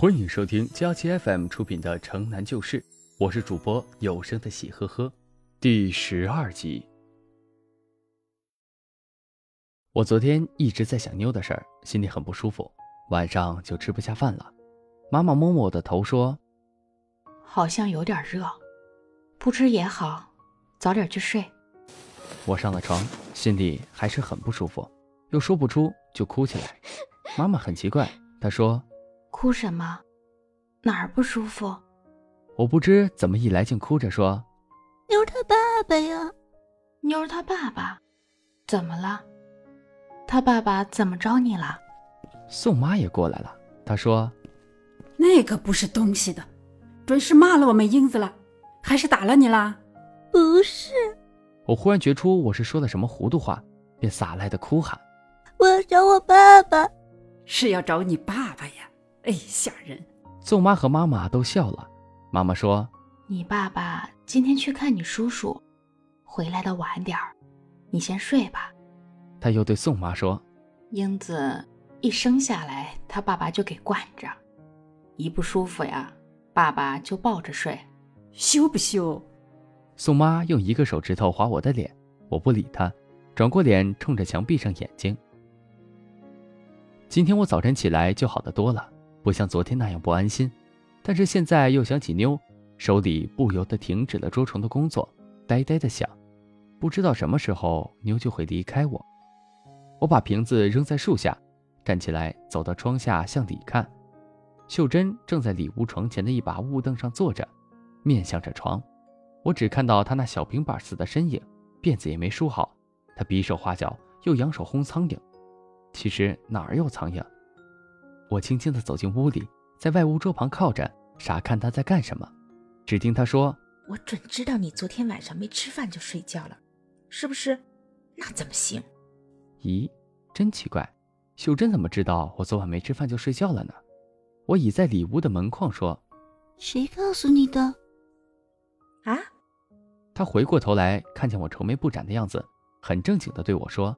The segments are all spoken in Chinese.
欢迎收听佳期 FM 出品的《城南旧事》，我是主播有声的喜呵呵，第十二集。我昨天一直在想妞的事儿，心里很不舒服，晚上就吃不下饭了。妈妈摸摸我的头说：“好像有点热，不吃也好，早点去睡。”我上了床，心里还是很不舒服，又说不出，就哭起来。妈妈很奇怪，她说：“哭什么？哪儿不舒服？”我不知怎么一来，竟哭着说：“妞儿他爸爸呀，妞儿他爸爸，怎么了？他爸爸怎么着你了？”宋妈也过来了，她说。那个不是东西的，准是骂了我们英子了，还是打了你啦？不是。我忽然觉出我是说了什么糊涂话，便撒赖的哭喊：“我要找我爸爸！”是要找你爸爸呀？哎，吓人！宋妈和妈妈都笑了。妈妈说：“你爸爸今天去看你叔叔，回来的晚点儿，你先睡吧。”他又对宋妈说：“英子一生下来，他爸爸就给惯着。”一不舒服呀，爸爸就抱着睡，羞不羞？宋妈用一个手指头划我的脸，我不理她，转过脸冲着墙闭上眼睛。今天我早晨起来就好得多了，不像昨天那样不安心，但是现在又想起妞，手里不由得停止了捉虫的工作，呆呆的想，不知道什么时候妞就会离开我。我把瓶子扔在树下，站起来走到窗下向里看。秀珍正在里屋床前的一把木凳上坐着，面向着床。我只看到她那小平板似的身影，辫子也没梳好。她比手画脚，又扬手轰苍蝇。其实哪儿有苍蝇？我轻轻地走进屋里，在外屋桌旁靠着，傻看他在干什么。只听他说：“我准知道你昨天晚上没吃饭就睡觉了，是不是？那怎么行？”咦，真奇怪，秀珍怎么知道我昨晚没吃饭就睡觉了呢？我倚在里屋的门框说：“谁告诉你的？”啊！他回过头来，看见我愁眉不展的样子，很正经的对我说：“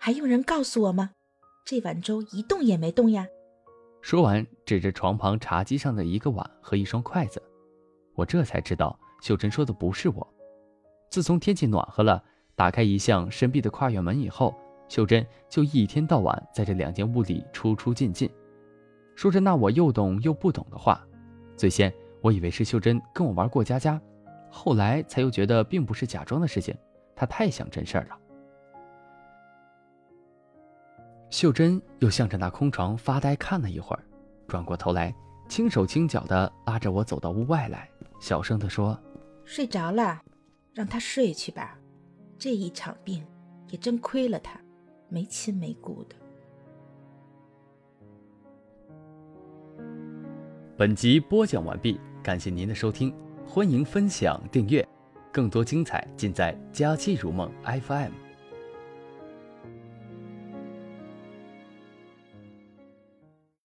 还用人告诉我吗？这碗粥一动也没动呀！”说完，指着床旁茶几上的一个碗和一双筷子。我这才知道，秀珍说的不是我。自从天气暖和了，打开一向深闭的跨院门以后，秀珍就一天到晚在这两间屋里出出进进。说着那我又懂又不懂的话，最先我以为是秀珍跟我玩过家家，后来才又觉得并不是假装的事情，她太像真事儿了。秀珍又向着那空床发呆看了一会儿，转过头来，轻手轻脚的拉着我走到屋外来，小声的说：“睡着了，让他睡去吧，这一场病也真亏了他，没亲没故的。”本集播讲完毕，感谢您的收听，欢迎分享订阅，更多精彩尽在佳期如梦 FM。